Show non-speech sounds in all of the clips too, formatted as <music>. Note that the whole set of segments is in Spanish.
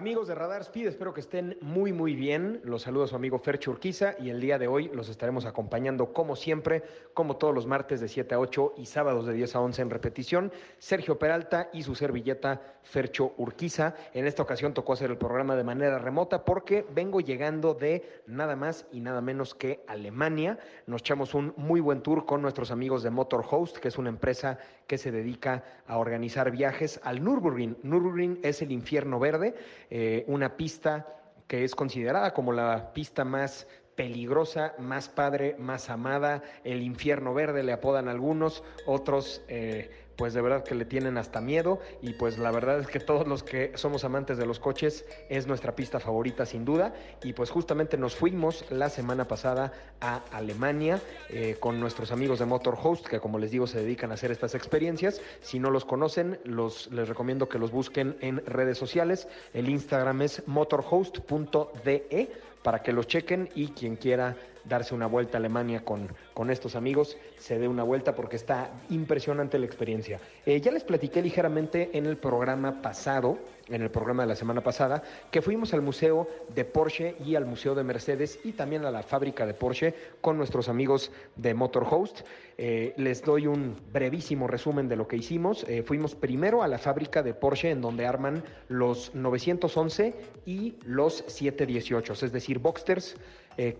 Amigos de Radar Speed, espero que estén muy muy bien. Los saluda su amigo Fercho Urquiza y el día de hoy los estaremos acompañando como siempre, como todos los martes de 7 a 8 y sábados de 10 a 11 en repetición, Sergio Peralta y su servilleta Fercho Urquiza. En esta ocasión tocó hacer el programa de manera remota porque vengo llegando de nada más y nada menos que Alemania. Nos echamos un muy buen tour con nuestros amigos de Motor Host, que es una empresa que se dedica a organizar viajes al Nürburgring. Nürburgring es el infierno verde eh, una pista que es considerada como la pista más peligrosa, más padre, más amada, el infierno verde le apodan algunos, otros eh, pues de verdad que le tienen hasta miedo y pues la verdad es que todos los que somos amantes de los coches es nuestra pista favorita sin duda. Y pues justamente nos fuimos la semana pasada a Alemania eh, con nuestros amigos de Motor Host que como les digo se dedican a hacer estas experiencias. Si no los conocen los les recomiendo que los busquen en redes sociales. El Instagram es motorhost.de para que los chequen y quien quiera darse una vuelta a Alemania con, con estos amigos, se dé una vuelta porque está impresionante la experiencia. Eh, ya les platiqué ligeramente en el programa pasado, en el programa de la semana pasada, que fuimos al Museo de Porsche y al Museo de Mercedes y también a la fábrica de Porsche con nuestros amigos de Motor Host. Eh, les doy un brevísimo resumen de lo que hicimos. Eh, fuimos primero a la fábrica de Porsche en donde arman los 911 y los 718, es decir, Boxsters,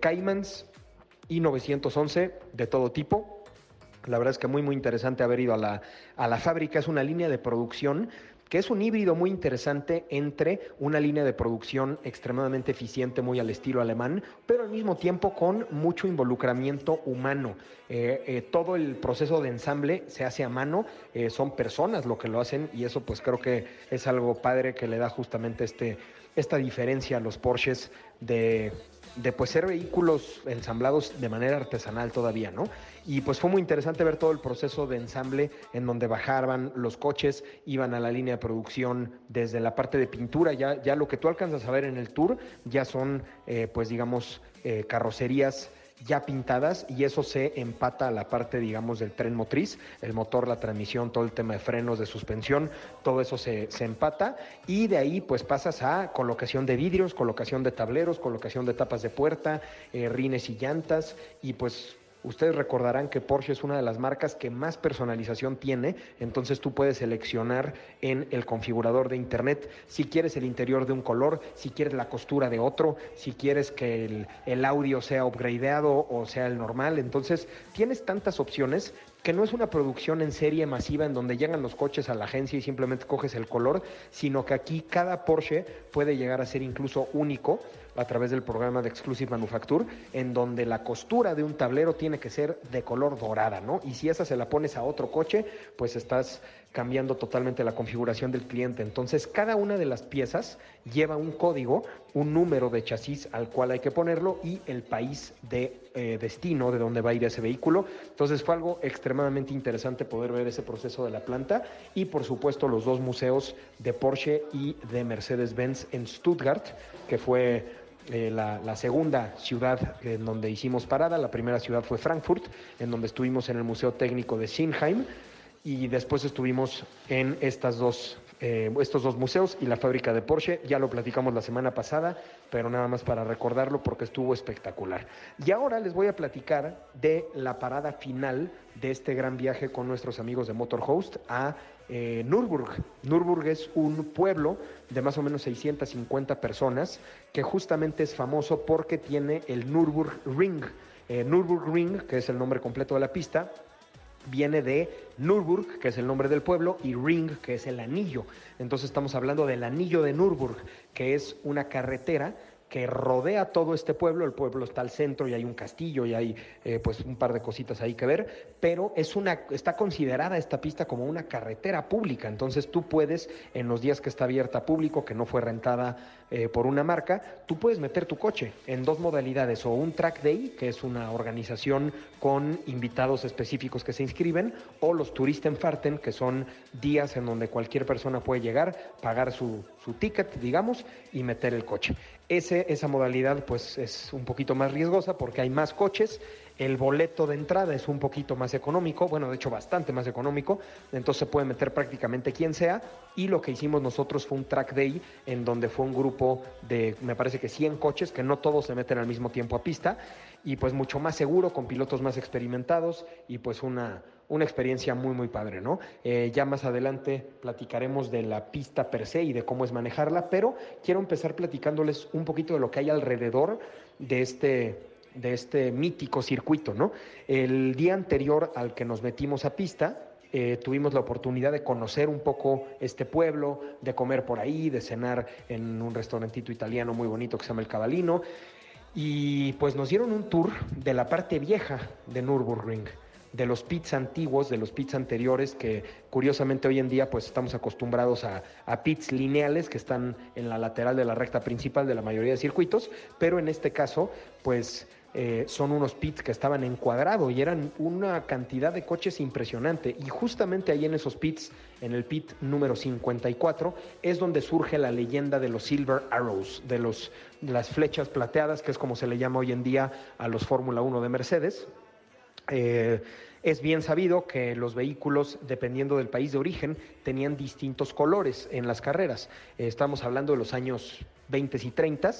Caymans, y 911 de todo tipo. La verdad es que muy muy interesante haber ido a la, a la fábrica. Es una línea de producción que es un híbrido muy interesante entre una línea de producción extremadamente eficiente, muy al estilo alemán, pero al mismo tiempo con mucho involucramiento humano. Eh, eh, todo el proceso de ensamble se hace a mano, eh, son personas lo que lo hacen y eso pues creo que es algo padre que le da justamente este, esta diferencia a los Porsches de de pues ser vehículos ensamblados de manera artesanal todavía, ¿no? Y pues fue muy interesante ver todo el proceso de ensamble en donde bajaban los coches, iban a la línea de producción desde la parte de pintura, ya, ya lo que tú alcanzas a ver en el tour ya son eh, pues digamos eh, carrocerías ya pintadas y eso se empata a la parte, digamos, del tren motriz, el motor, la transmisión, todo el tema de frenos, de suspensión, todo eso se, empata y de ahí pues pasas a colocación de vidrios, colocación de tableros, colocación de tapas de puerta, eh, rines y llantas y pues Ustedes recordarán que Porsche es una de las marcas que más personalización tiene, entonces tú puedes seleccionar en el configurador de internet si quieres el interior de un color, si quieres la costura de otro, si quieres que el, audio sea upgradeado o sea el normal. Entonces tienes tantas opciones que no es una producción en serie masiva en donde llegan los coches a la agencia y simplemente coges el color, sino que aquí cada Porsche puede llegar a ser incluso único a través del programa de Exclusive Manufacture, en donde la costura de un tablero tiene que ser de color dorada, ¿no? Y si esa se la pones a otro coche, pues estás cambiando totalmente la configuración del cliente. Entonces, cada una de las piezas lleva un código, un número de chasis al cual hay que ponerlo y el país de eh, destino de donde va a ir ese vehículo. Entonces, fue algo extremadamente interesante poder ver ese proceso de la planta y, por supuesto, los dos museos de Porsche y de Mercedes-Benz en Stuttgart, que fue eh, la, segunda ciudad en donde hicimos parada. La primera ciudad fue Frankfurt, en donde estuvimos en el Museo Técnico de Sinheim y después estuvimos en estas dos, eh, estos dos museos y la fábrica de Porsche. Ya lo platicamos la semana pasada, pero nada más para recordarlo porque estuvo espectacular. Y ahora les voy a platicar de la parada final de este gran viaje con nuestros amigos de Motorhost a eh, Nürburg. Es un pueblo de más o menos 650 personas que justamente es famoso porque tiene el Nürburgring. Eh, Nürburgring, que es el nombre completo de la pista, viene de Nürburg, que es el nombre del pueblo, y Ring, que es el anillo. Entonces estamos hablando del anillo de Nürburg, que es una carretera que rodea todo este pueblo. El pueblo está al centro y hay un castillo y hay eh, pues un par de cositas ahí que ver, pero es una, está considerada esta pista como una carretera pública. Entonces tú puedes, en los días que está abierta público, que no fue rentada eh, por una marca, tú puedes meter tu coche en dos modalidades, o un track day, que es una organización con invitados específicos que se inscriben, o los Touristenfahrten, que son días en donde cualquier persona puede llegar, pagar su, su ticket, digamos, y meter el coche. Ese, esa modalidad pues es un poquito más riesgosa porque hay más coches, el boleto de entrada es un poquito más económico, bueno, de hecho bastante más económico, entonces se puede meter prácticamente quien sea y lo que hicimos nosotros fue un track day en donde fue un grupo de, me parece que 100 coches, que no todos se meten al mismo tiempo a pista y pues mucho más seguro, con pilotos más experimentados y pues una, una experiencia muy, muy padre, ¿no? Eh, ya más adelante platicaremos de la pista per se y de cómo es manejarla, pero quiero empezar platicándoles un poquito de lo que hay alrededor de este, de este mítico circuito, ¿no? El día anterior al que nos metimos a pista, eh, tuvimos la oportunidad de conocer un poco este pueblo, de comer por ahí, de cenar en un restaurantito italiano muy bonito que se llama El Cabalino. Y pues nos dieron un tour de la parte vieja de Nürburgring de los pits antiguos, de los pits anteriores, que curiosamente hoy en día pues estamos acostumbrados a, pits lineales que están en la lateral de la recta principal de la mayoría de circuitos, pero en este caso pues eh, son unos pits que estaban encuadrados y eran una cantidad de coches impresionante. Y justamente ahí en esos pits, en el pit número 54, es donde surge la leyenda de los Silver Arrows, de, los, las flechas plateadas, que es como se le llama hoy en día a los Fórmula 1 de Mercedes. Eh, es bien sabido que los vehículos, dependiendo del país de origen, tenían distintos colores en las carreras. Estamos hablando de los años 20 y 30.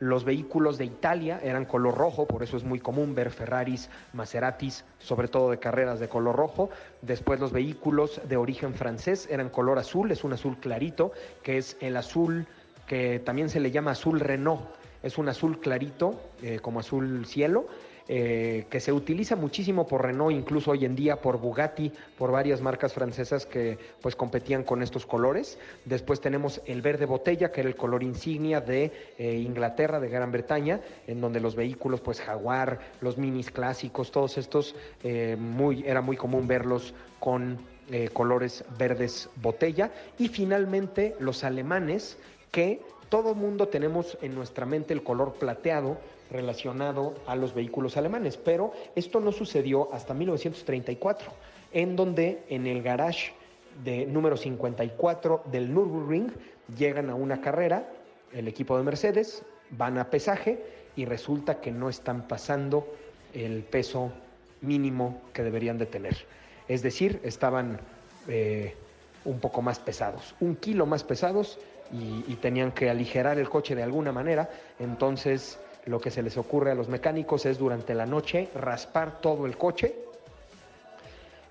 Los vehículos de Italia eran color rojo, por eso es muy común ver Ferraris, Maseratis, sobre todo de carreras de color rojo. Después los vehículos de origen francés eran color azul, es un azul clarito, que es el azul que también se le llama azul Renault. Es un azul clarito, eh, como azul cielo eh, que se utiliza muchísimo por Renault, incluso hoy en día por Bugatti, por varias marcas francesas que pues competían con estos colores. Después tenemos el verde botella, que era el color insignia de eh, Inglaterra, de Gran Bretaña, en donde los vehículos, pues Jaguar, los minis clásicos, todos estos, eh, muy, era muy común verlos con colores verdes botella. Y finalmente los alemanes, que todo mundo tenemos en nuestra mente el color plateado, relacionado a los vehículos alemanes, pero esto no sucedió hasta 1934, en donde en el garage de número 54 del Nürburgring llegan a una carrera, el equipo de Mercedes, van a pesaje y resulta que no están pasando el peso mínimo que deberían de tener. Es decir, estaban eh, un poco más pesados, un kilo más pesados y, y tenían que aligerar el coche de alguna manera. Entonces, lo que se les ocurre a los mecánicos es durante la noche raspar todo el coche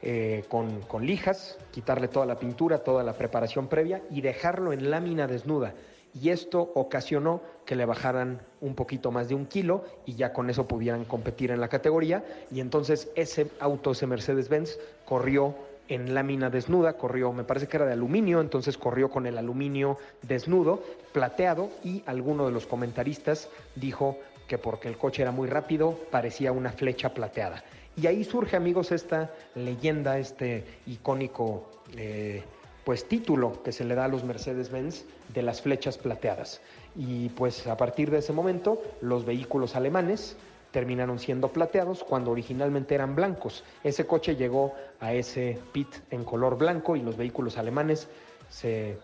eh, con, con, lijas, quitarle toda la pintura, toda la preparación previa y dejarlo en lámina desnuda. Y esto ocasionó que le bajaran un poquito más de un kilo y ya con eso pudieran competir en la categoría. Y entonces ese auto, ese Mercedes-Benz, corrió en lámina desnuda, corrió, me parece que era de aluminio, entonces corrió con el aluminio desnudo, plateado, y alguno de los comentaristas dijo que porque el coche era muy rápido, parecía una flecha plateada. Y ahí surge, amigos, esta leyenda, este icónico eh, pues título que se le da a los Mercedes-Benz de las flechas plateadas. Y pues a partir de ese momento, los vehículos alemanes terminaron siendo plateados cuando originalmente eran blancos. Ese coche llegó a ese pit en color blanco y los vehículos alemanes se,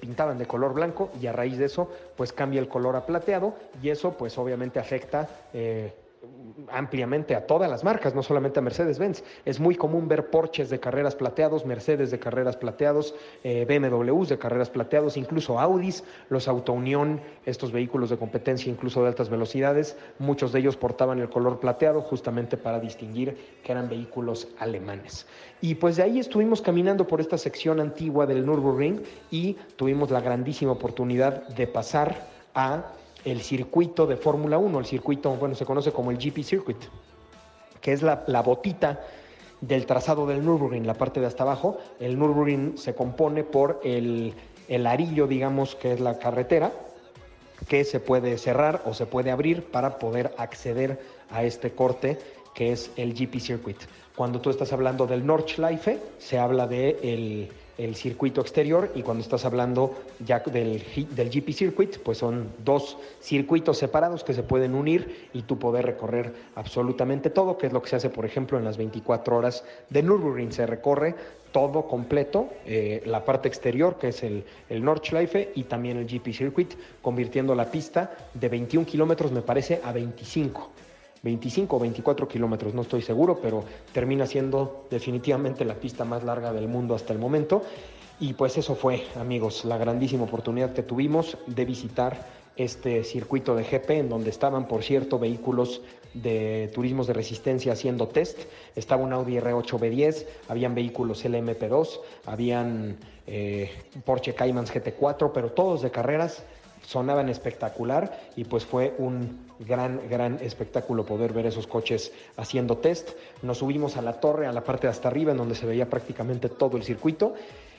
pintaban de color blanco y a raíz de eso pues cambia el color a plateado y eso pues obviamente afecta eh, ampliamente a todas las marcas, no solamente a Mercedes-Benz. Es muy común ver Porsches de carreras plateados, Mercedes de carreras plateados, eh, BMWs de carreras plateados, incluso Audis, los Auto Unión, estos vehículos de competencia, incluso de altas velocidades, muchos de ellos portaban el color plateado justamente para distinguir que eran vehículos alemanes. Y pues de ahí estuvimos caminando por esta sección antigua del Nürburgring y tuvimos la grandísima oportunidad de pasar a el circuito de Fórmula 1, el circuito, bueno, se conoce como el GP Circuit, que es la, botita del trazado del Nürburgring, la parte de hasta abajo. El Nürburgring se compone por el, el arillo, digamos, que es la carretera, que se puede cerrar o se puede abrir para poder acceder a este corte que es el GP Circuit. Cuando tú estás hablando del Nordschleife, se habla de el, el circuito exterior y cuando estás hablando ya del, del GP Circuit, pues son dos circuitos separados que se pueden unir y tú poder recorrer absolutamente todo, que es lo que se hace, por ejemplo, en las 24 horas de Nürburgring. Se recorre todo completo, eh, la parte exterior, que es el, el Nordschleife, y también el GP Circuit, convirtiendo la pista de 21 kilómetros, me parece, a 25. 25 o 24 kilómetros, no estoy seguro, pero termina siendo definitivamente la pista más larga del mundo hasta el momento. Y pues eso fue, amigos, la grandísima oportunidad que tuvimos de visitar este circuito de GP, en donde estaban, por cierto, vehículos de turismos de resistencia haciendo test. Estaba un Audi R8 B10, habían vehículos LMP2, habían eh, Porsche Caymans GT4, pero todos de carreras sonaban espectacular y pues fue un gran, gran espectáculo poder ver esos coches haciendo test. Nos subimos a la torre, a la parte de hasta arriba, en donde se veía prácticamente todo el circuito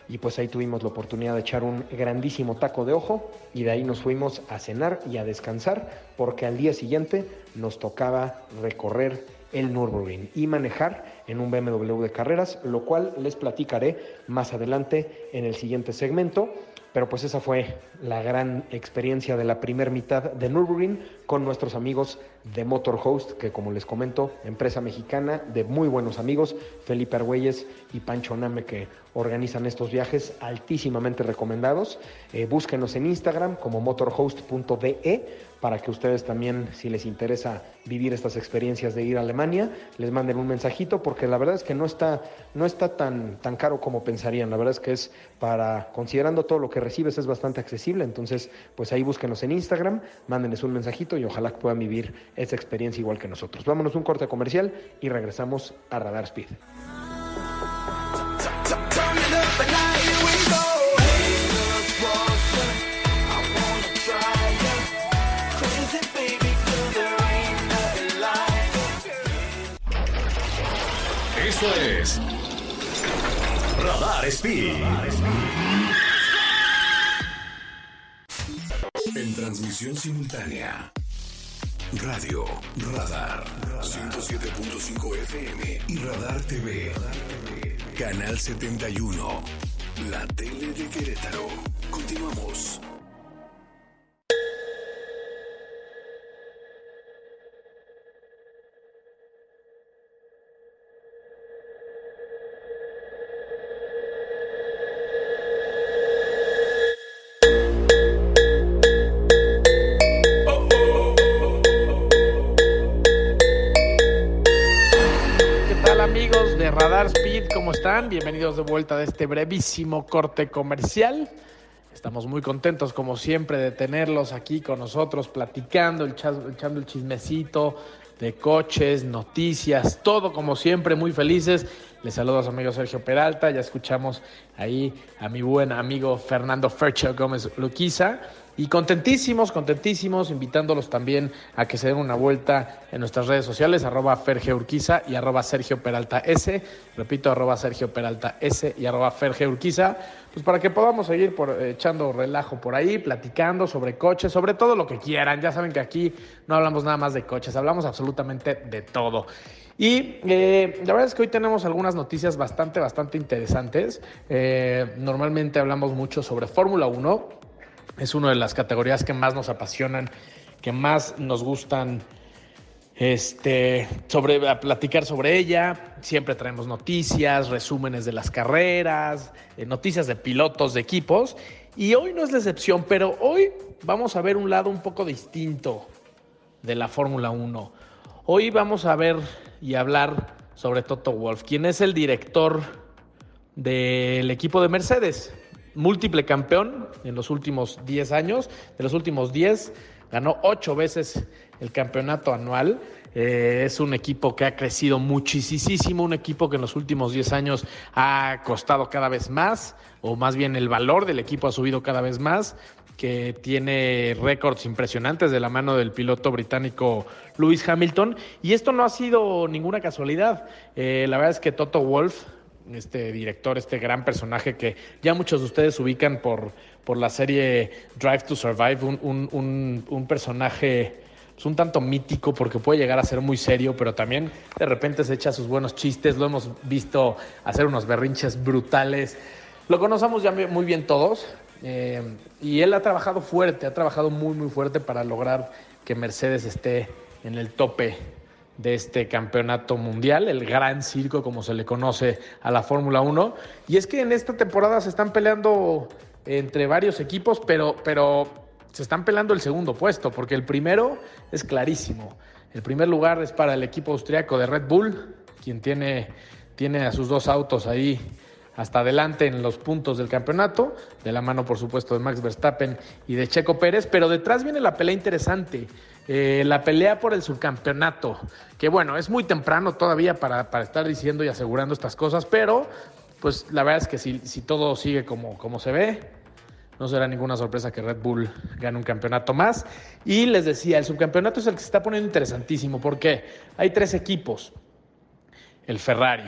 y pues ahí tuvimos la oportunidad de echar un grandísimo taco de ojo y de ahí nos fuimos a cenar y a descansar porque al día siguiente nos tocaba recorrer el Nürburgring y manejar en un BMW de carreras, lo cual les platicaré más adelante en el siguiente segmento. Pero pues esa fue la gran experiencia de la primera mitad de Nürburgring con nuestros amigos de Motorhost, que como les comento, empresa mexicana de muy buenos amigos, Felipe Argüelles y Pancho Name, que organizan estos viajes altísimamente recomendados. Eh, búsquenos en Instagram como motorhost.de para que ustedes también, si les interesa vivir estas experiencias de ir a Alemania, les manden un mensajito, porque la verdad es que no está, no está tan, tan caro como pensarían. La verdad es que es para, considerando todo lo que recibes, es bastante accesible. Entonces, pues ahí búsquenos en Instagram, mándenles un mensajito y ojalá puedan vivir esa experiencia igual que nosotros. Vámonos un corte comercial y regresamos a Radar Speed. Esto es Radar Speed. En transmisión simultánea. Radio Radar 107.5 FM y Radar TV. Canal 71. La tele de Querétaro. Continuamos. Bienvenidos de vuelta de este brevísimo corte comercial. Estamos muy contentos como siempre de tenerlos aquí con nosotros platicando, echa- echando el chismecito de coches, noticias, todo como siempre, muy felices. Les saludo a su amigo Sergio Peralta, ya escuchamos ahí a mi buen amigo Fernando Fercho Gómez Luquiza. Y contentísimos, contentísimos, invitándolos también a que se den una vuelta en nuestras redes sociales, arroba Ferge Urquiza y arroba Sergio Peralta S. Repito, arroba Sergio Peralta S y arroba Ferge Urquiza, pues para que podamos seguir eh, echando relajo por ahí, platicando sobre coches, sobre todo lo que quieran. Ya saben que aquí no hablamos nada más de coches, hablamos absolutamente de todo. Y eh, la verdad es que hoy tenemos algunas noticias bastante, bastante interesantes. Eh, normalmente hablamos mucho sobre Fórmula 1, es una de las categorías que más nos apasionan, que más nos gustan este, sobre, a platicar sobre ella. Siempre traemos noticias, resúmenes de las carreras, eh, noticias de pilotos, de equipos. Y hoy no es la excepción, pero hoy vamos a ver un lado un poco distinto de la Fórmula 1. Hoy vamos a ver y hablar sobre Toto Wolf, quien es el director del equipo de Mercedes, múltiple campeón en los últimos 10 años, de los últimos 10, ganó 8 veces el campeonato anual. Eh, es un equipo que ha crecido muchísimo, un equipo que en los últimos 10 años ha costado cada vez más, o más bien el valor del equipo ha subido cada vez más que tiene récords impresionantes de la mano del piloto británico Lewis Hamilton. Y esto no ha sido ninguna casualidad. Eh, la verdad es que Toto Wolf este director, este gran personaje que ya muchos de ustedes ubican por, por la serie Drive to Survive, un, un, un, un personaje es un tanto mítico porque puede llegar a ser muy serio, pero también de repente se echa sus buenos chistes, lo hemos visto hacer unos berrinches brutales. Lo conocemos ya muy bien todos eh, y él ha trabajado fuerte, ha trabajado muy muy fuerte para lograr que Mercedes esté en el tope de este campeonato mundial, el gran circo como se le conoce a la Fórmula 1. Y es que en esta temporada se están peleando entre varios equipos, pero, pero se están pelando el segundo puesto, porque el primero es clarísimo. El primer lugar es para el equipo austriaco de Red Bull, quien tiene, tiene a sus dos autos ahí hasta adelante en los puntos del campeonato, de la mano por supuesto de Max Verstappen y de Checo Pérez, pero detrás viene la pelea interesante, eh, la pelea por el subcampeonato, que bueno, es muy temprano todavía para, para, estar diciendo y asegurando estas cosas, pero pues la verdad es que si, si todo sigue como, como se ve, no será ninguna sorpresa que Red Bull gane un campeonato más. Y les decía, el subcampeonato es el que se está poniendo interesantísimo porque hay tres equipos. El Ferrari,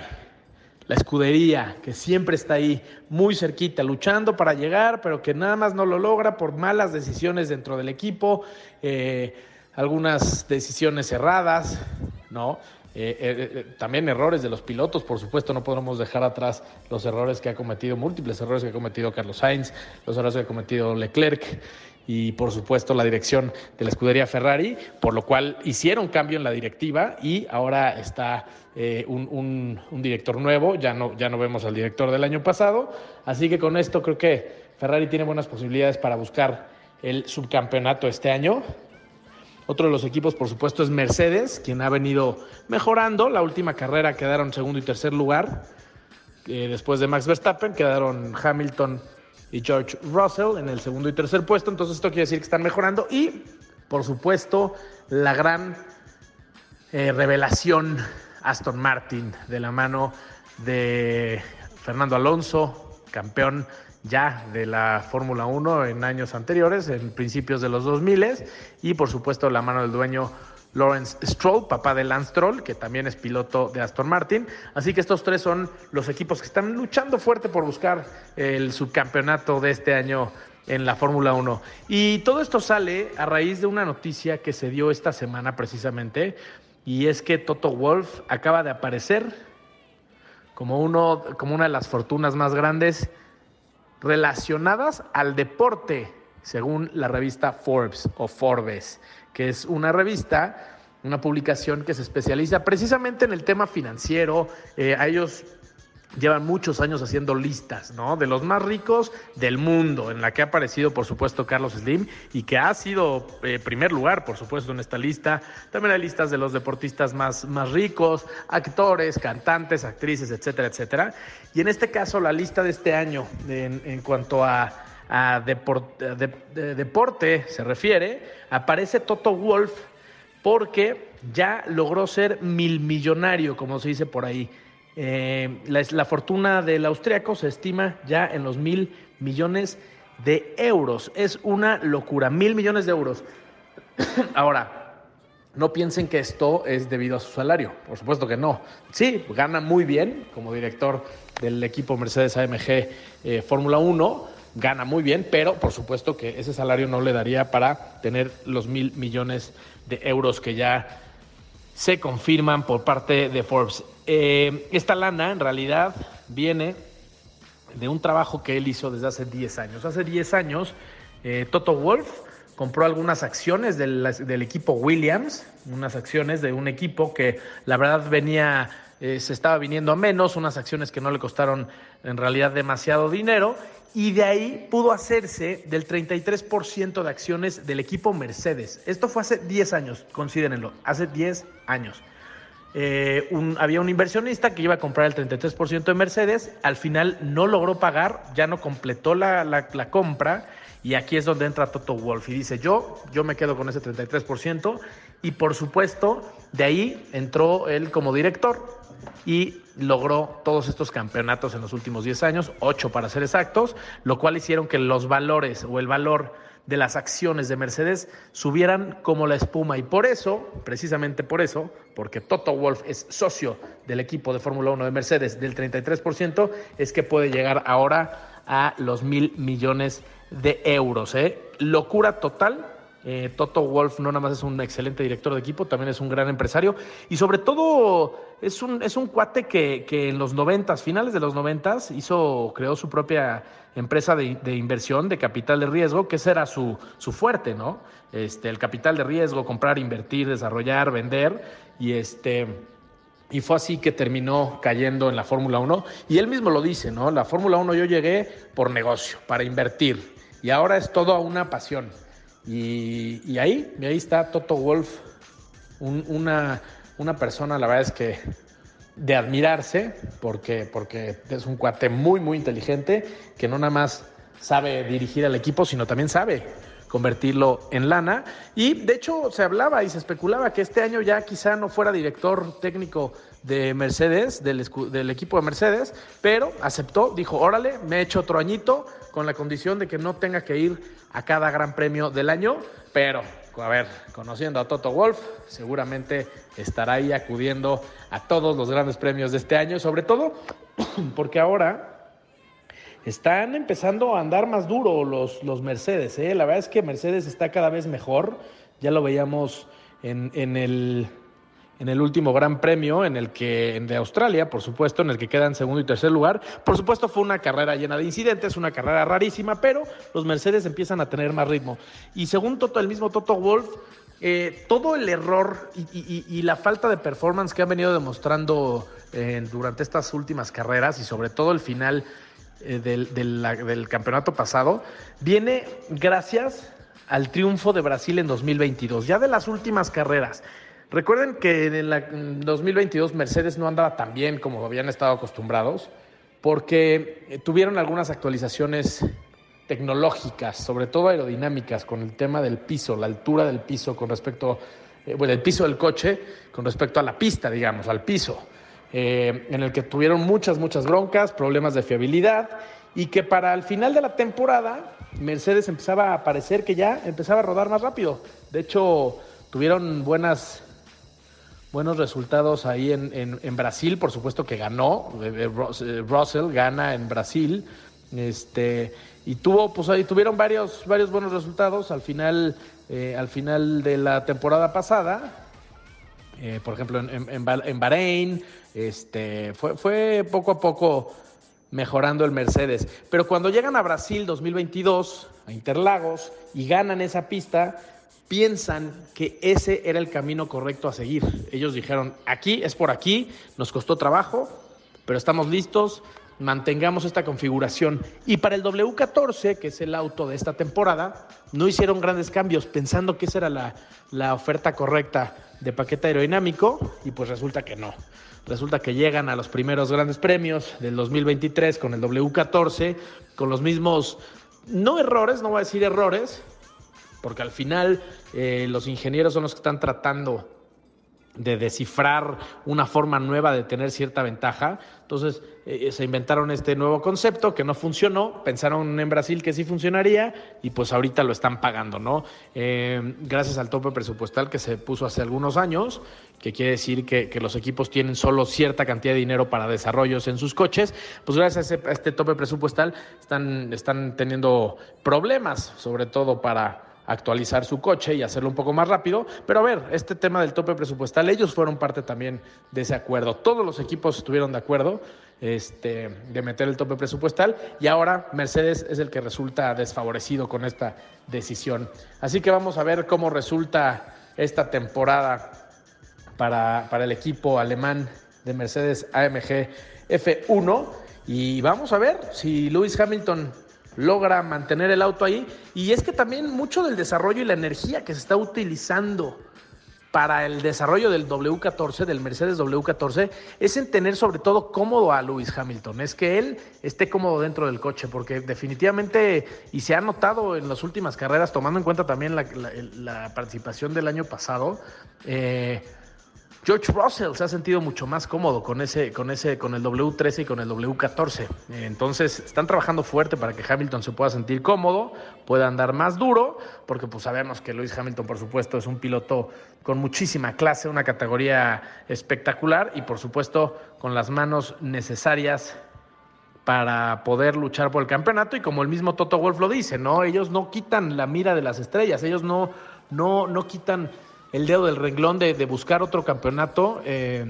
la escudería, que siempre está ahí muy cerquita, luchando para llegar, pero que nada más no lo logra por malas decisiones dentro del equipo, eh, algunas decisiones erradas, ¿no? Eh, eh, eh, también errores de los pilotos, por supuesto, no podemos dejar atrás los errores que ha cometido, múltiples errores que ha cometido Carlos Sainz, los errores que ha cometido Leclerc y por supuesto la dirección de la escudería Ferrari, por lo cual hicieron cambio en la directiva y ahora está un, un, director nuevo, ya no, ya no vemos al director del año pasado, así que con esto creo que Ferrari tiene buenas posibilidades para buscar el subcampeonato este año. Otro de los equipos, por supuesto, es Mercedes, quien ha venido mejorando. La última carrera quedaron segundo y tercer lugar. Eh, después de Max Verstappen quedaron Hamilton y George Russell en el segundo y tercer puesto. Entonces esto quiere decir que están mejorando. Y, por supuesto, la gran eh, revelación Aston Martin de la mano de Fernando Alonso, campeón ya de la Fórmula 1 en años anteriores, en principios de los 2000 y por supuesto la mano del dueño Lawrence Stroll, papá de Lance Stroll, que también es piloto de Aston Martin. Así que estos tres son los equipos que están luchando fuerte por buscar el subcampeonato de este año en la Fórmula 1. Y todo esto sale a raíz de una noticia que se dio esta semana precisamente, y es que Toto Wolf acaba de aparecer como, uno, como una de las fortunas más grandes relacionadas al deporte, según la revista Forbes o Forbes, que es una revista, una publicación que se especializa precisamente en el tema financiero. Eh, a ellos llevan muchos años haciendo listas, ¿no? De los más ricos del mundo, en la que ha aparecido, por supuesto, Carlos Slim y que ha sido eh, primer lugar, por supuesto, en esta lista. También hay listas de los deportistas más, más ricos, actores, cantantes, actrices, etcétera, etcétera. Y en este caso, la lista de este año, en, cuanto a, a deporte, de, de deporte se refiere, aparece Toto Wolf porque ya logró ser mil millonario, como se dice por ahí. Eh, la, fortuna del austriaco se estima ya en los mil millones de euros. Es una locura, mil millones de euros. <coughs> Ahora, no piensen que esto es debido a su salario, por supuesto que no. Sí, gana muy bien como director del equipo Mercedes AMG eh, Fórmula 1, gana muy bien, pero por supuesto que ese salario no le daría para tener los mil millones de euros que ya se confirman por parte de Forbes. Eh, esta lana en realidad viene de un trabajo que él hizo desde hace 10 años. Hace 10 años, eh, Toto Wolf compró algunas acciones del, equipo Williams, unas acciones de un equipo que la verdad venía, eh, se estaba viniendo a menos, unas acciones que no le costaron en realidad demasiado dinero, y de ahí pudo hacerse del 33% de acciones del equipo Mercedes. Esto fue hace 10 años, considérenlo, hace 10 años. Eh, había un inversionista que iba a comprar el 33% de Mercedes, al final no logró pagar, ya no completó la, la, la, compra y aquí es donde entra Toto Wolf y dice yo, yo me quedo con ese 33% y por supuesto de ahí entró él como director y logró todos estos campeonatos en los últimos 10 años, 8 para ser exactos, lo cual hicieron que los valores o el valor de las acciones de Mercedes subieran como la espuma. Y por eso, precisamente por eso, porque Toto Wolf es socio del equipo de Fórmula 1 de Mercedes del 33%, es que puede llegar ahora a los mil millones de euros. ¿eh? Locura total eh, Toto Wolf no nada más es un excelente director de equipo, también es un gran empresario y sobre todo es un, es un cuate que, en los noventas, finales de los noventas, hizo, creó su propia empresa de, inversión, de capital de riesgo, que ese era su, su fuerte, ¿no? Este, el capital de riesgo, comprar, invertir, desarrollar, vender y este... Y fue así que terminó cayendo en la Fórmula 1. Y él mismo lo dice, ¿no? La Fórmula 1 yo llegué por negocio, para invertir. Y ahora es todo una pasión. Y, ahí, ahí está Toto Wolf, una, una persona, la verdad es que de admirarse, porque, porque es un cuate muy, muy inteligente, que no nada más sabe dirigir al equipo, sino también sabe convertirlo en lana. Y de hecho se hablaba y se especulaba que este año ya quizá no fuera director técnico de Mercedes, del, del, equipo de Mercedes, pero aceptó, dijo, órale, me he hecho otro añito con la condición de que no tenga que ir a cada gran premio del año, pero a ver, conociendo a Toto Wolf, seguramente estará ahí acudiendo a todos los grandes premios de este año, sobre todo <clears throat> porque ahora están empezando a andar más duro los, los Mercedes. ¿eh? La verdad es que Mercedes está cada vez mejor, ya lo veíamos en, en el en el último Gran Premio, en el que, de Australia, por supuesto, en el que quedan segundo y tercer lugar. Por supuesto, fue una carrera llena de incidentes, una carrera rarísima, pero los Mercedes empiezan a tener más ritmo. Y según Toto, el mismo Toto Wolf, eh, todo el error y, la falta de performance que han venido demostrando eh, durante estas últimas carreras y sobre todo el final eh, del, del campeonato pasado, viene gracias al triunfo de Brasil en 2022. Ya de las últimas carreras Recuerden que en el 2022 Mercedes no andaba tan bien como habían estado acostumbrados, porque eh, tuvieron algunas actualizaciones tecnológicas, sobre todo aerodinámicas, con el tema del piso, la altura del piso con respecto, eh, bueno, el piso del coche con respecto a la pista, digamos, al piso, eh, en el que tuvieron muchas, muchas broncas, problemas de fiabilidad, y que para el final de la temporada Mercedes empezaba a parecer que ya empezaba a rodar más rápido. De hecho, tuvieron buenas buenos resultados ahí en, en, Brasil, por supuesto que ganó, eh, eh, eh, Russell gana en Brasil, este, y tuvo, pues ahí tuvieron varios, varios buenos resultados al final, al final de la temporada pasada, por ejemplo en, en, Bahrein, este, fue, fue poco a poco mejorando el Mercedes, pero cuando llegan a Brasil 2022, a Interlagos, y ganan esa pista, piensan que ese era el camino correcto a seguir. Ellos dijeron, aquí es por aquí, nos costó trabajo, pero estamos listos, mantengamos esta configuración. Y para el W14, que es el auto de esta temporada, no hicieron grandes cambios pensando que esa era la, la oferta correcta de paquete aerodinámico y pues resulta que no. Resulta que llegan a los primeros grandes premios del 2023 con el W14, con los mismos, no errores, no voy a decir errores, porque al final eh, los ingenieros son los que están tratando de descifrar una forma nueva de tener cierta ventaja. Entonces eh, se inventaron este nuevo concepto que no funcionó, pensaron en Brasil que sí funcionaría y pues ahorita lo están pagando, ¿no? Eh, gracias al tope presupuestal que se puso hace algunos años, que quiere decir que, los equipos tienen solo cierta cantidad de dinero para desarrollos en sus coches, pues gracias a este tope presupuestal están, están teniendo problemas, sobre todo para actualizar su coche y hacerlo un poco más rápido. Pero a ver, este tema del tope presupuestal, ellos fueron parte también de ese acuerdo. Todos los equipos estuvieron de acuerdo este, de meter el tope presupuestal y ahora Mercedes es el que resulta desfavorecido con esta decisión. Así que vamos a ver cómo resulta esta temporada para, para el equipo alemán de Mercedes AMG F1 y vamos a ver si Lewis Hamilton logra mantener el auto ahí. Y es que también mucho del desarrollo y la energía que se está utilizando para el desarrollo del W14, del Mercedes W14, es en tener sobre todo cómodo a Lewis Hamilton. Es que él esté cómodo dentro del coche, porque definitivamente, y se ha notado en las últimas carreras, tomando en cuenta también la, participación del año pasado, eh, George Russell se ha sentido mucho más cómodo con ese, con ese, con el W13 y con el W14. Entonces están trabajando fuerte para que Hamilton se pueda sentir cómodo, pueda andar más duro, porque pues sabemos que Lewis Hamilton, por supuesto, es un piloto con muchísima clase, una categoría espectacular y por supuesto con las manos necesarias para poder luchar por el campeonato y como el mismo Toto Wolf lo dice, ¿no? Ellos no quitan la mira de las estrellas, ellos no, no, no quitan el dedo del renglón de, buscar otro campeonato. Eh,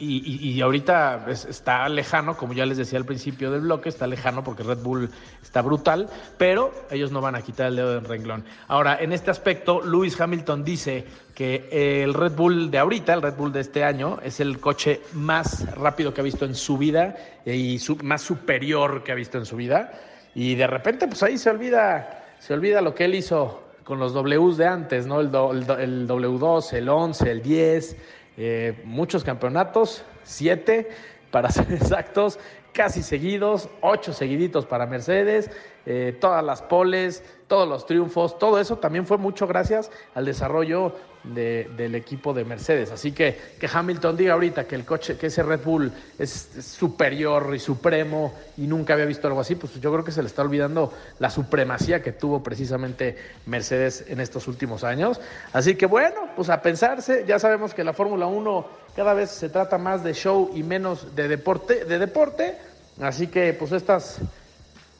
y, ahorita está lejano, como ya les decía al principio del bloque, está lejano porque Red Bull está brutal, pero ellos no van a quitar el dedo del renglón. Ahora, en este aspecto, Lewis Hamilton dice que el Red Bull de ahorita, el Red Bull de este año, es el coche más rápido que ha visto en su vida y más superior que ha visto en su vida. Y de repente, pues ahí se olvida, se olvida lo que él hizo con los Ws de antes, ¿no? El, el, W2, el 11, el 10, eh, muchos campeonatos, 7 para <laughs> ser exactos, casi seguidos, 8 seguiditos para Mercedes, eh, todas las poles, todos los triunfos, todo eso también fue mucho gracias al desarrollo del equipo de Mercedes. Así que que Hamilton diga ahorita que el coche, que ese Red Bull es, superior y supremo y nunca había visto algo así, pues yo creo que se le está olvidando la supremacía que tuvo precisamente Mercedes en estos últimos años. Así que bueno, pues a pensarse, ya sabemos que la Fórmula 1 cada vez se trata más de show y menos de deporte, de deporte. Así que pues estas,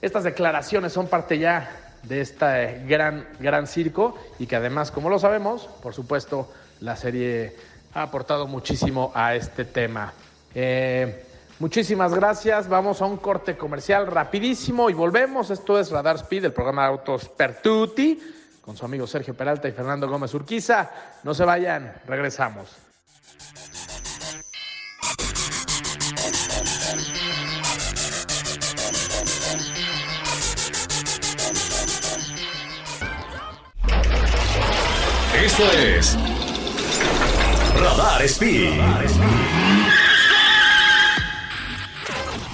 estas declaraciones son parte ya de este gran, gran circo y que además, como lo sabemos, por supuesto, la serie ha aportado muchísimo a este tema. Eh, muchísimas gracias. Vamos a un corte comercial rapidísimo y volvemos. Esto es Radar Speed, el programa de autos Pertuti, con su amigo Sergio Peralta y Fernando Gómez Urquiza. No se vayan, regresamos. Esto es Radar Speed.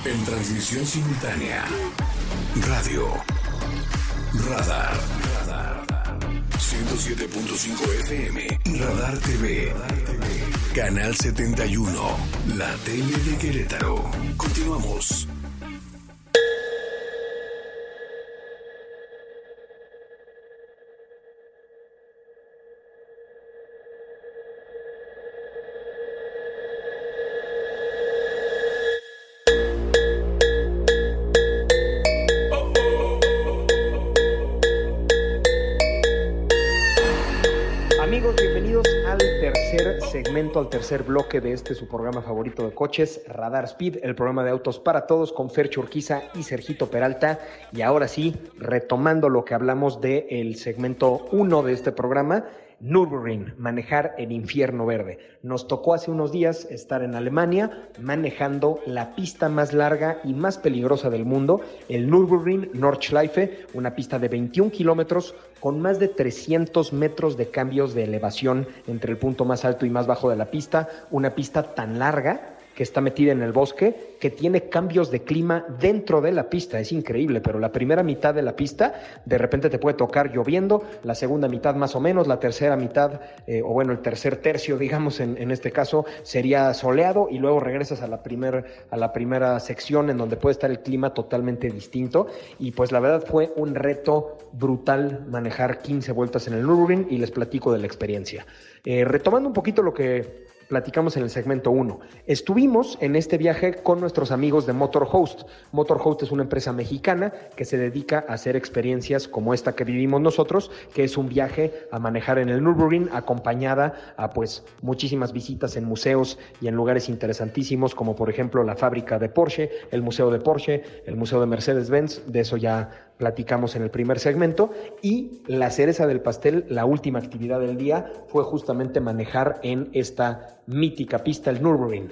En transmisión simultánea. Radio. Radar. 107.5 FM. Radar TV. Canal 71. La tele de Querétaro. Continuamos. Al tercer bloque de este su programa favorito de coches, Radar Speed, el programa de autos para todos con Fer Churquiza y Sergito Peralta. Y ahora sí, retomando lo que hablamos del el segmento 1 de este programa, Nürburgring, manejar el infierno verde. Nos tocó hace unos días estar en Alemania manejando la pista más larga y más peligrosa del mundo, el Nürburgring Nordschleife, una pista de 21 kilómetros con más de 300 metros de cambios de elevación entre el punto más alto y más bajo de la pista, una pista tan larga que está metida en el bosque, que tiene cambios de clima dentro de la pista. Es increíble, pero la primera mitad de la pista de repente te puede tocar lloviendo, la segunda mitad más o menos, la tercera mitad, eh, o bueno, el tercer tercio, <laughs> digamos, en, en, este caso, sería soleado y luego regresas a la, primer, a la primera sección en donde puede estar el clima totalmente distinto. Y pues la verdad fue un reto brutal manejar 15 vueltas en el Nürburgring y les platico de la experiencia. Eh, retomando un poquito lo que platicamos en el segmento 1. Estuvimos en este viaje con nuestros amigos de Motorhost. Motorhost es una empresa mexicana que se dedica a hacer experiencias como esta que vivimos nosotros, que es un viaje a manejar en el Nürburgring acompañada a pues muchísimas visitas en museos y en lugares interesantísimos como por ejemplo la fábrica de Porsche, el museo de Porsche, el museo de Mercedes-Benz, de eso ya platicamos en el primer segmento, y la cereza del pastel, la última actividad del día, fue justamente manejar en esta mítica pista, el Nürburgring.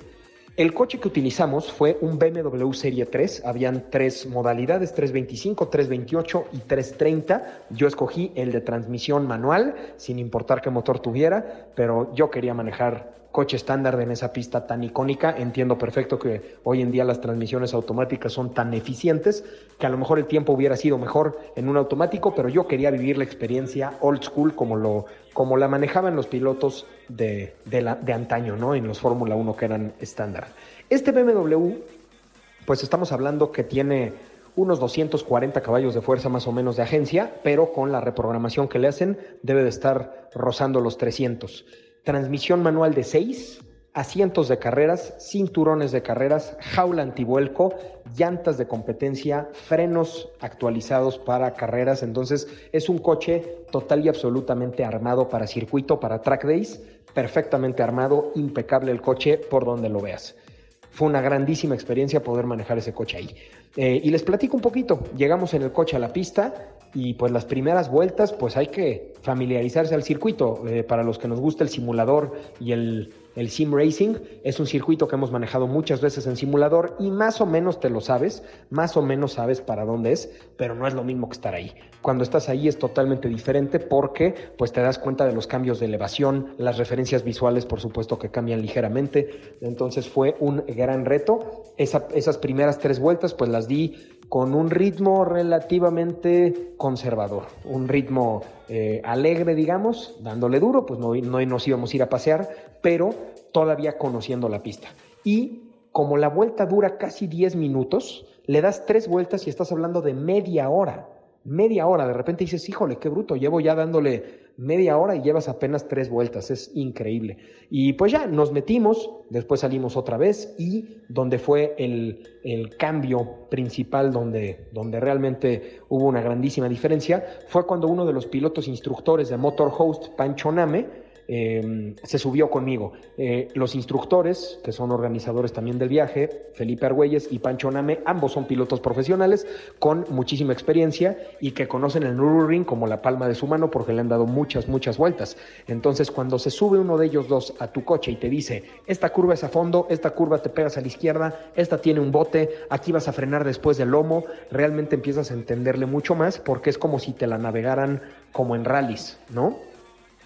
El coche que utilizamos fue un BMW Serie 3, habían tres modalidades, 325, 328 y 330. Yo escogí el de transmisión manual, sin importar qué motor tuviera, pero yo quería manejar coche estándar en esa pista tan icónica. Entiendo perfecto que hoy en día las transmisiones automáticas son tan eficientes que a lo mejor el tiempo hubiera sido mejor en un automático, pero yo quería vivir la experiencia old school como, lo, como la manejaban los pilotos de, de, de antaño, ¿no? En los Fórmula 1 que eran estándar. Este BMW, pues estamos hablando que tiene unos 240 caballos de fuerza más o menos de agencia, pero con la reprogramación que le hacen debe de estar rozando los 300 transmisión manual de 6, asientos de carreras, cinturones de carreras, jaula antivuelco, llantas de competencia, frenos actualizados para carreras. Entonces es un coche total y absolutamente armado para circuito, para track days, perfectamente armado, impecable el coche por donde lo veas. Fue una grandísima experiencia poder manejar ese coche ahí. Eh, y les platico un poquito. Llegamos en el coche a la pista y pues las primeras vueltas pues hay que familiarizarse al circuito. Eh, para los que nos gusta el simulador y el, el, sim racing, es un circuito que hemos manejado muchas veces en simulador y más o menos te lo sabes, más o menos sabes para dónde es, pero no es lo mismo que estar ahí. Cuando estás ahí es totalmente diferente porque pues te das cuenta de los cambios de elevación, las referencias visuales por supuesto que cambian ligeramente, entonces fue un gran reto. esas primeras tres vueltas pues las di con un ritmo relativamente conservador, un ritmo eh, alegre, digamos, dándole duro, pues no, no nos íbamos a ir a pasear, pero todavía conociendo la pista. Y como la vuelta dura casi 10 minutos, le das tres vueltas y estás hablando de media hora media hora. De repente dices, híjole, qué bruto, llevo ya dándole media hora y llevas apenas tres vueltas, es increíble. Y pues ya nos metimos, después salimos otra vez y donde fue el, el cambio principal, donde, donde realmente hubo una grandísima diferencia, fue cuando uno de los pilotos instructores de Motor Host, Pancho Name, Em, se subió conmigo. Eh, los instructores, que son organizadores también del viaje, Felipe Argüelles y Pancho Name, ambos son pilotos profesionales con muchísima experiencia y que conocen el Nürburgring como la palma de su mano porque le han dado muchas, muchas vueltas. Entonces, cuando se sube uno de ellos dos a tu coche y te dice, esta curva es a fondo, esta curva te pegas a la izquierda, esta tiene un bote, aquí vas a frenar después del lomo, realmente empiezas a entenderle mucho más porque es como si te la navegaran como en rallies, ¿no?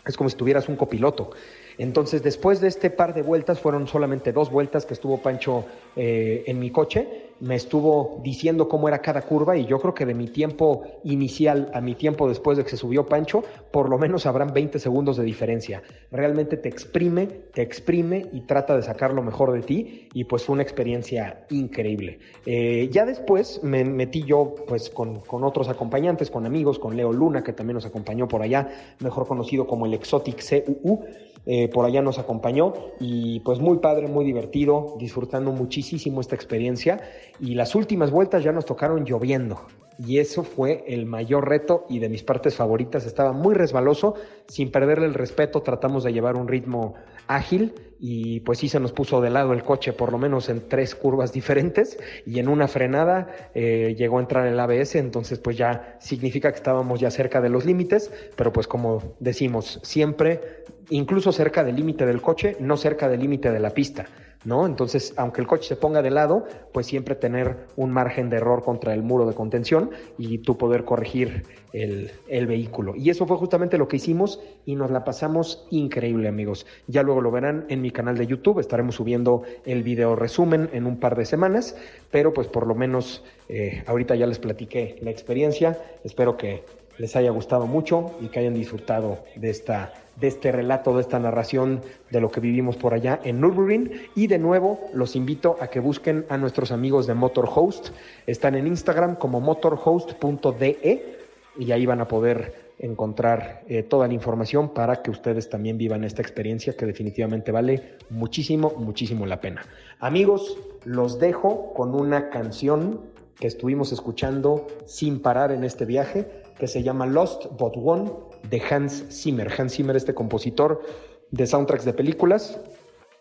Es como si tuvieras un copiloto. Entonces, después de este par de vueltas, fueron solamente dos vueltas que estuvo Pancho eh, en mi coche, me estuvo diciendo cómo era cada curva y yo creo que de mi tiempo inicial a mi tiempo después de que se subió Pancho, por lo menos habrán 20 segundos de diferencia. Realmente te exprime, te exprime y trata de sacar lo mejor de ti y pues fue una experiencia increíble. Eh, ya después me metí yo pues con, con otros acompañantes, con amigos, con Leo Luna que también nos acompañó por allá, mejor conocido como el Exotic CUU. Eh, por allá nos acompañó y pues muy padre, muy divertido, disfrutando muchísimo esta experiencia. Y las últimas vueltas ya nos tocaron lloviendo y eso fue el mayor reto y de mis partes favoritas. Estaba muy resbaloso, sin perderle el respeto, tratamos de llevar un ritmo ágil y pues sí se nos puso de lado el coche por lo menos en tres curvas diferentes y en una frenada eh, llegó a entrar el ABS, entonces pues ya significa que estábamos ya cerca de los límites, pero pues como decimos, siempre incluso cerca del límite del coche, no cerca del límite de la pista. ¿No? Entonces, aunque el coche se ponga de lado, pues siempre tener un margen de error contra el muro de contención y tú poder corregir el, el, vehículo. Y eso fue justamente lo que hicimos y nos la pasamos increíble, amigos. Ya luego lo verán en mi canal de YouTube, estaremos subiendo el video resumen en un par de semanas, pero pues por lo menos eh, ahorita ya les platiqué la experiencia. Espero que les haya gustado mucho y que hayan disfrutado de, esta, de este relato, de esta narración de lo que vivimos por allá en Nürburgring. Y de nuevo, los invito a que busquen a nuestros amigos de Motorhost. Están en Instagram como motorhost.de y ahí van a poder encontrar eh, toda la información para que ustedes también vivan esta experiencia que definitivamente vale muchísimo, muchísimo la pena. Amigos, los dejo con una canción que estuvimos escuchando sin parar en este viaje que se llama Lost But One de Hans Zimmer. Hans Zimmer, este compositor de soundtracks de películas,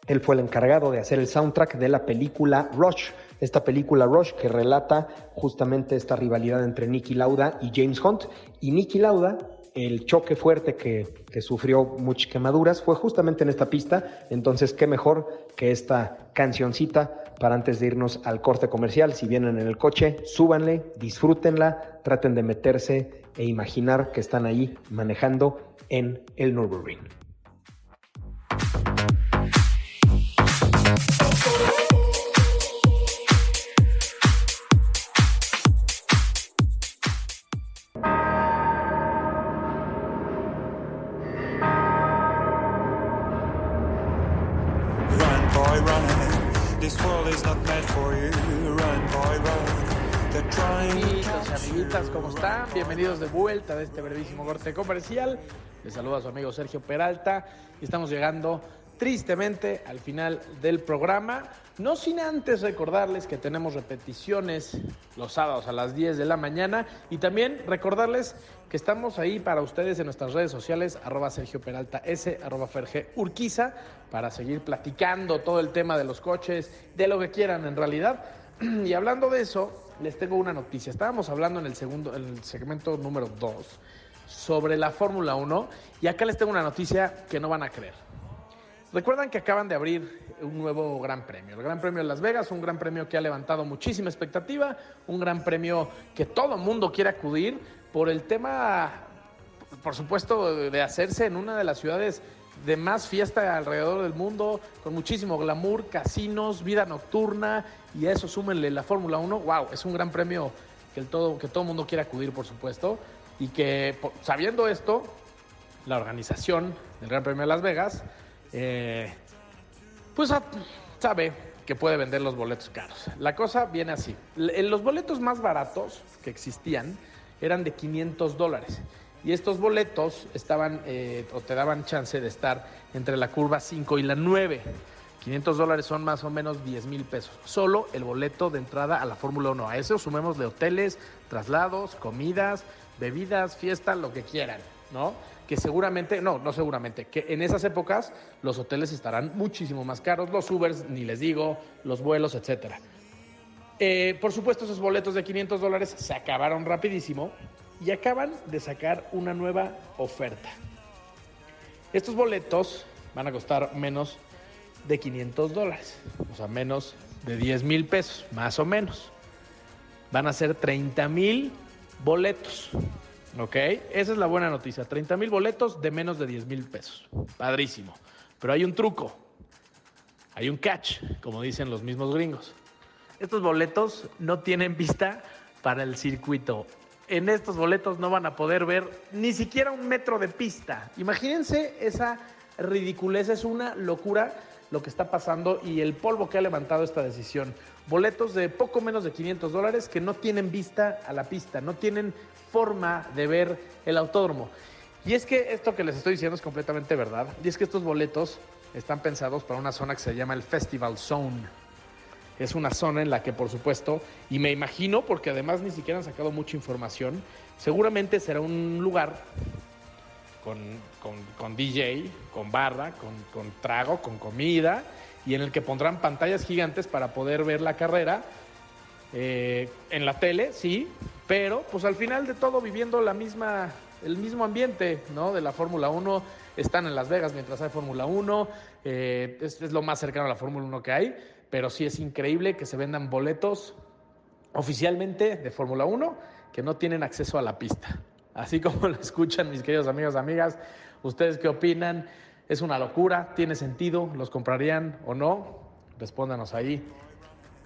él fue el encargado de hacer el soundtrack de la película Rush, esta película Rush que relata justamente esta rivalidad entre Nicky Lauda y James Hunt. Y Nicky Lauda, el choque fuerte que, sufrió muchas quemaduras fue justamente en esta pista, entonces qué mejor que esta cancioncita para antes de irnos al corte comercial. Si vienen en el coche, súbanle, disfrútenla, traten de meterse e imaginar que están ahí manejando en el Nürburgring. De vuelta de este brevísimo corte comercial. Les saluda a su amigo Sergio Peralta y estamos llegando tristemente al final del programa. No sin antes recordarles que tenemos repeticiones los sábados a las 10 de la mañana y también recordarles que estamos ahí para ustedes en nuestras redes sociales, arroba Sergio Peralta S, arroba Ferge Urquiza, para seguir platicando todo el tema de los coches, de lo que quieran en realidad. <clears throat> Y hablando de eso, les tengo una noticia. Estábamos hablando en el segundo, en el segmento número 2 sobre la Fórmula 1 y acá les tengo una noticia que no van a creer. Recuerdan que acaban de abrir un nuevo Gran Premio, el Gran Premio de Las Vegas, un Gran Premio que ha levantado muchísima expectativa, un Gran Premio que todo mundo quiere acudir por el tema, por supuesto, de hacerse en una de las ciudades de más fiesta alrededor del mundo, con muchísimo glamour, casinos, vida nocturna y a eso súmenle la Fórmula 1. ¡Wow! Es un Gran Premio que, el todo, que todo mundo quiere acudir, por supuesto, y que sabiendo esto, la organización del Gran Premio de Las Vegas, eh, pues a- sabe que puede vender los boletos caros. La cosa viene así. L- Los boletos más baratos que existían eran de 500 dólares. Y estos boletos estaban, eh, o te daban chance de estar entre la curva 5 y la 9. 500 dólares son más o menos 10 mil pesos. Solo el boleto de entrada a la Fórmula 1. A eso sumémosle hoteles, traslados, comidas, bebidas, fiesta, lo que quieran, ¿no? Que seguramente, no, no seguramente, que en esas épocas los hoteles estarán muchísimo más caros, los Ubers, ni les digo, los vuelos, etcétera. Eh, por supuesto, esos boletos de 500 dólares se acabaron rapidísimo y acaban de sacar una nueva oferta. Estos boletos van a costar menos de 500 dólares, o sea, menos de 10 mil pesos, más o menos. Van a ser 30 mil boletos, ¿ok? Esa es la buena noticia, 30 mil boletos de menos de 10 mil pesos. Padrísimo. Pero hay un truco, hay un catch, como dicen los mismos gringos. Estos boletos no tienen vista para el circuito. En estos boletos no van a poder ver ni siquiera un metro de pista. Imagínense esa ridiculez, es una locura lo que está pasando y el polvo que ha levantado esta decisión. Boletos de poco menos de 500 dólares que no tienen vista a la pista, no tienen forma de ver el autódromo. Y es que esto que les estoy diciendo es completamente verdad. Y es que estos boletos están pensados para una zona que se llama el Festival Zone. Es una zona en la que, por supuesto, y me imagino, porque además ni siquiera han sacado mucha información, seguramente será un lugar con, con- con DJ, con barra, con, con trago, con comida, y en el que pondrán pantallas gigantes para poder ver la carrera eh, en la tele, sí, pero pues al final de todo viviendo la misma, el mismo ambiente, ¿no? De la Fórmula 1, están en Las Vegas mientras hay Fórmula 1, eh, es, es lo más cercano a la Fórmula 1 que hay, pero sí es increíble que se vendan boletos oficialmente de Fórmula 1 que no tienen acceso a la pista. Así como lo escuchan mis queridos amigos, amigas, ¿ustedes qué opinan? ¿Es una locura? ¿Tiene sentido? ¿Los comprarían o no? Respóndanos ahí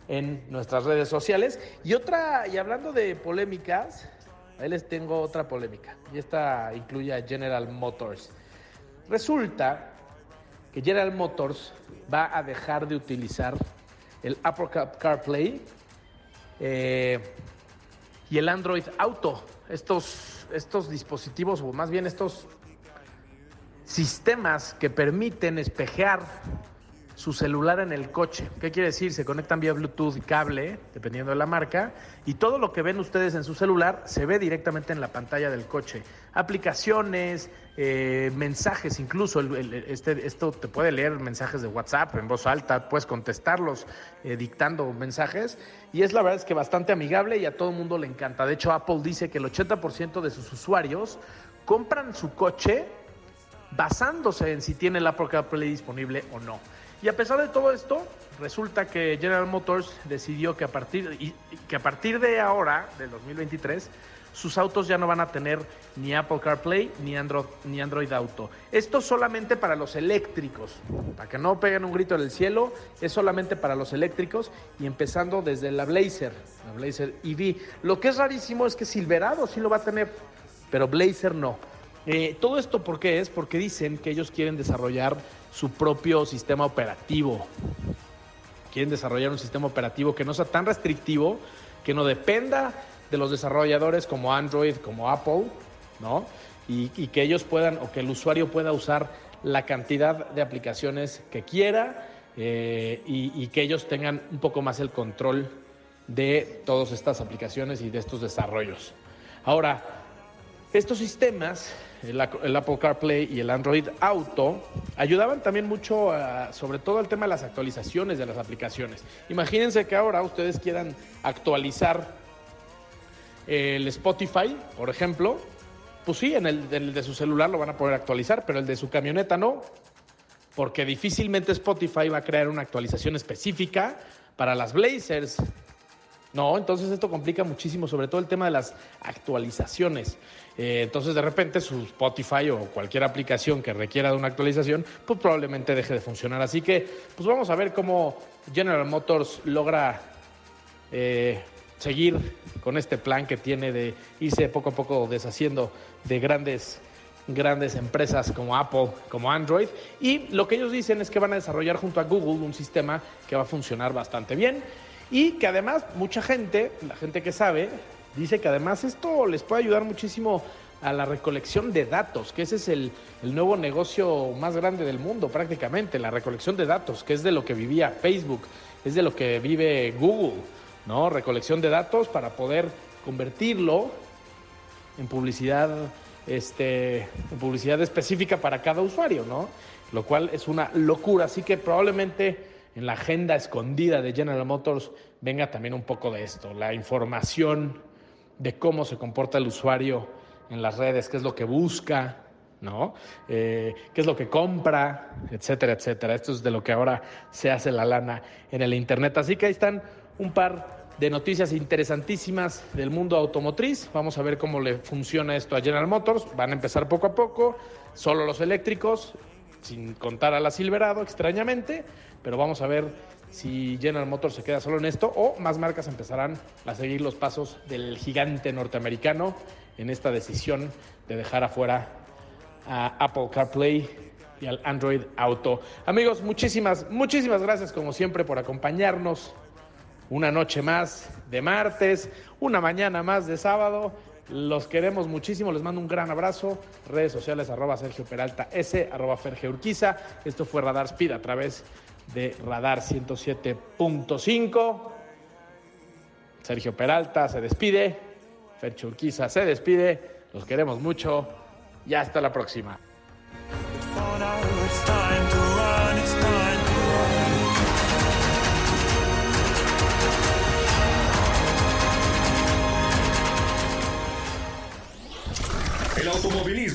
en nuestras redes sociales. Y otra, y hablando de polémicas, ahí les tengo otra polémica. Y esta incluye a General Motors. Resulta que General Motors va a dejar de utilizar el Apple Car- CarPlay eh, y el Android Auto. Estos, estos dispositivos, o más bien estos sistemas que permiten espejear su celular en el coche. ¿Qué quiere decir? Se conectan vía Bluetooth y cable, dependiendo de la marca, y todo lo que ven ustedes en su celular se ve directamente en la pantalla del coche. Aplicaciones, eh, mensajes, incluso este, esto te puede leer mensajes de WhatsApp en voz alta, puedes contestarlos eh, dictando mensajes, y es la verdad es que bastante amigable y a todo el mundo le encanta. De hecho, Apple dice que el 80% de sus usuarios compran su coche basándose en si tiene el Apple CarPlay disponible o no. Y a pesar de todo esto, resulta que General Motors decidió que a partir, que a partir de ahora, del 2023, sus autos ya no van a tener ni Apple CarPlay ni Android, ni Android Auto. Esto solamente para los eléctricos, para que no peguen un grito en el cielo, es solamente para los eléctricos y empezando desde la Blazer, la Blazer EV. Lo que es rarísimo es que Silverado sí lo va a tener, pero Blazer no. Eh, todo esto por qué es porque dicen que ellos quieren desarrollar su propio sistema operativo. quieren desarrollar un sistema operativo que no sea tan restrictivo, que no dependa de los desarrolladores como Android, como Apple, ¿no? Y, que ellos puedan, o que el usuario pueda usar la cantidad de aplicaciones que quiera eh, y, y que ellos tengan un poco más el control de todas estas aplicaciones y de estos desarrollos. Ahora, estos sistemas, el, Apple CarPlay y el Android Auto, ayudaban también mucho, a- sobre todo al tema de las actualizaciones de las aplicaciones. Imagínense que ahora ustedes quieran actualizar el Spotify, por ejemplo, pues sí, en el, en el de su celular lo van a poder actualizar, pero el de su camioneta no, porque difícilmente Spotify va a crear una actualización específica para las Blazers. No, entonces esto complica muchísimo, sobre todo el tema de las actualizaciones. Eh, entonces de repente su Spotify o cualquier aplicación que requiera de una actualización, pues probablemente deje de funcionar. Así que, pues vamos a ver cómo General Motors logra eh, seguir con este plan que tiene de irse poco a poco deshaciendo de grandes grandes empresas como Apple, como Android, y lo que ellos dicen es que van a desarrollar junto a Google un sistema que va a funcionar bastante bien y que además mucha gente, la gente que sabe, dice que además esto les puede ayudar muchísimo a la recolección de datos, que ese es el, el nuevo negocio más grande del mundo prácticamente, la recolección de datos, que es de lo que vivía Facebook, es de lo que vive Google, ¿no? Recolección de datos para poder convertirlo en publicidad, este, en publicidad específica para cada usuario, ¿no? Lo cual es una locura. Así que probablemente en la agenda escondida de General Motors venga también un poco de esto, la información de cómo se comporta el usuario en las redes, qué es lo que busca, ¿no? Eh, qué es lo que compra, etcétera, etcétera. Esto es de lo que ahora se hace la lana en el Internet. Así que ahí están un par de noticias interesantísimas del mundo automotriz. Vamos a ver cómo le funciona esto a General Motors. Van a empezar poco a poco, solo los eléctricos, sin contar a la Silverado, extrañamente, pero vamos a ver si General Motors se queda solo en esto o más marcas empezarán a seguir los pasos del gigante norteamericano en esta decisión de dejar afuera a Apple CarPlay y al Android Auto. Amigos, muchísimas, muchísimas gracias como siempre por acompañarnos una noche más de martes, una mañana más de sábado. Los queremos muchísimo, les mando un gran abrazo. Redes sociales arroba Sergio Peralta S, arroba Ferge Urquiza. Esto fue Radar Speed a través de Radar 107.5. Sergio Peralta se despide, Ferche Urquiza se despide. Los queremos mucho y hasta la próxima.